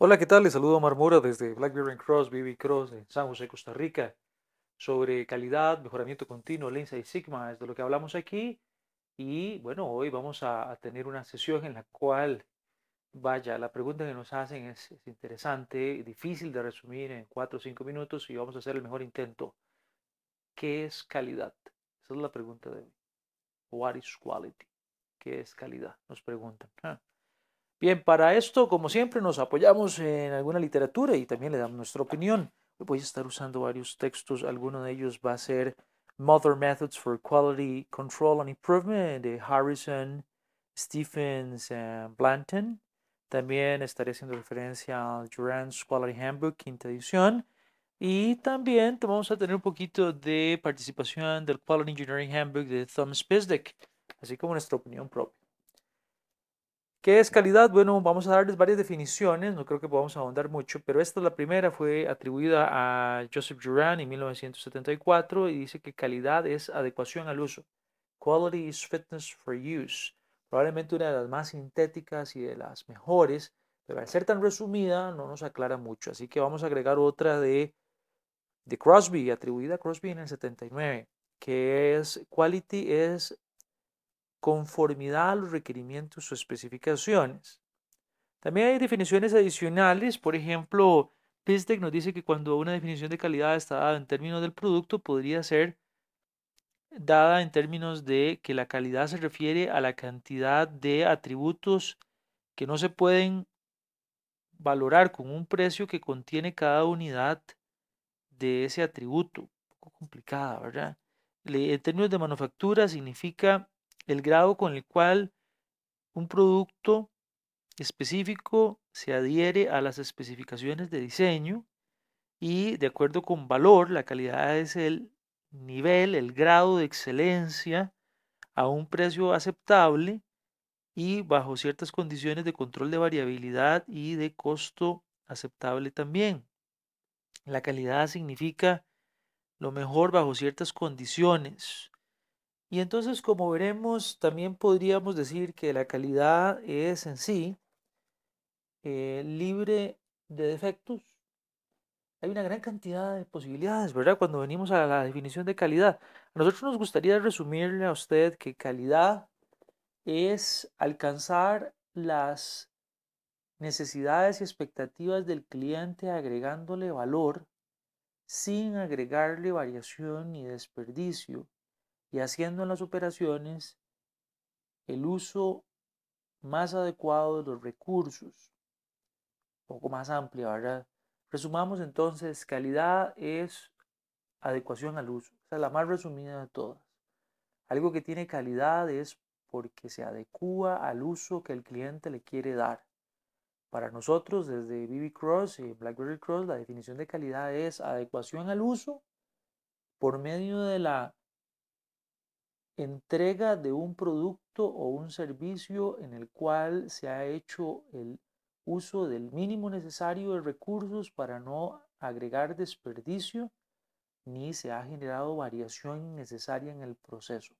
Hola, ¿qué tal? Les saludo a Marmora desde Blackberry Cross, BB Cross en San José, Costa Rica, sobre calidad, mejoramiento continuo, Lean Six Sigma, es de lo que hablamos aquí. Y bueno, hoy vamos a, tener una sesión en la cual, vaya, la pregunta que nos hacen es, interesante, difícil de resumir en cuatro o cinco minutos y vamos a hacer el mejor intento. ¿Qué es calidad? Esa es la pregunta de hoy. What is quality? ¿Qué es calidad? Nos preguntan. Ah. Bien, para esto, como siempre, nos apoyamos en alguna literatura y también le damos nuestra opinión. Voy a estar usando varios textos, alguno de ellos va a ser Modern Methods for Quality Control and Improvement de Harrison, Stephens, and Blanton. También estaré haciendo referencia al Durant's Quality Handbook, quinta edición. Y también vamos a tener un poquito de participación del Quality Engineering Handbook de Thomas Pisdick, así como nuestra opinión propia. ¿Qué es calidad? Bueno, vamos a darles varias definiciones, no creo que podamos ahondar mucho, pero esta es la primera, fue atribuida a Joseph Juran en 1974 y dice que calidad es adecuación al uso. Quality is fitness for use. Probablemente una de las más sintéticas y de las mejores, pero al ser tan resumida no nos aclara mucho. Así que vamos a agregar otra de, de Crosby, atribuida a Crosby en el 79, que es Quality es conformidad a los requerimientos o especificaciones. También hay definiciones adicionales, por ejemplo, PISDEC nos dice que cuando una definición de calidad está dada en términos del producto, podría ser dada en términos de que la calidad se refiere a la cantidad de atributos que no se pueden valorar con un precio que contiene cada unidad de ese atributo. Un poco complicada, ¿verdad? En términos de manufactura significa el grado con el cual un producto específico se adhiere a las especificaciones de diseño y de acuerdo con valor, la calidad es el nivel, el grado de excelencia a un precio aceptable y bajo ciertas condiciones de control de variabilidad y de costo aceptable también. La calidad significa lo mejor bajo ciertas condiciones. Y entonces, como veremos, también podríamos decir que la calidad es en sí eh, libre de defectos. Hay una gran cantidad de posibilidades, ¿verdad? Cuando venimos a la definición de calidad. A nosotros nos gustaría resumirle a usted que calidad es alcanzar las necesidades y expectativas del cliente agregándole valor sin agregarle variación ni desperdicio y haciendo en las operaciones el uso más adecuado de los recursos, un poco más amplia, ¿verdad? Resumamos entonces, calidad es adecuación al uso, esa es la más resumida de todas. Algo que tiene calidad es porque se adecua al uso que el cliente le quiere dar. Para nosotros, desde BB Cross y BlackBerry Cross, la definición de calidad es adecuación al uso por medio de la entrega de un producto o un servicio en el cual se ha hecho el uso del mínimo necesario de recursos para no agregar desperdicio ni se ha generado variación innecesaria en el proceso.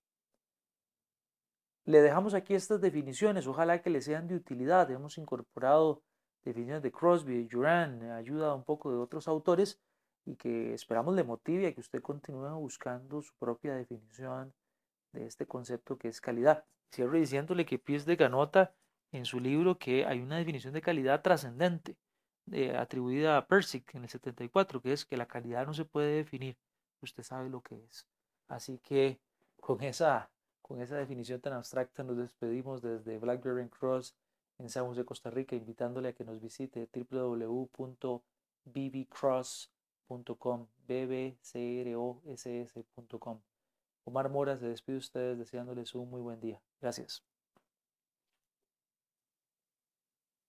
Le dejamos aquí estas definiciones, ojalá que le sean de utilidad. Hemos incorporado definiciones de Crosby, de Juran, ayuda un poco de otros autores y que esperamos le motive a que usted continúe buscando su propia definición de este concepto que es calidad. Cierro diciéndole que Pies de Ganota en su libro que hay una definición de calidad trascendente eh, atribuida a Persic en el 74, que es que la calidad no se puede definir, usted sabe lo que es. Así que con esa, con esa definición tan abstracta nos despedimos desde Blackberry Cross en San José, Costa Rica, invitándole a que nos visite www.bbcross.com, bbcross.com. Omar Mora se despide de ustedes deseándoles un muy buen día. Gracias.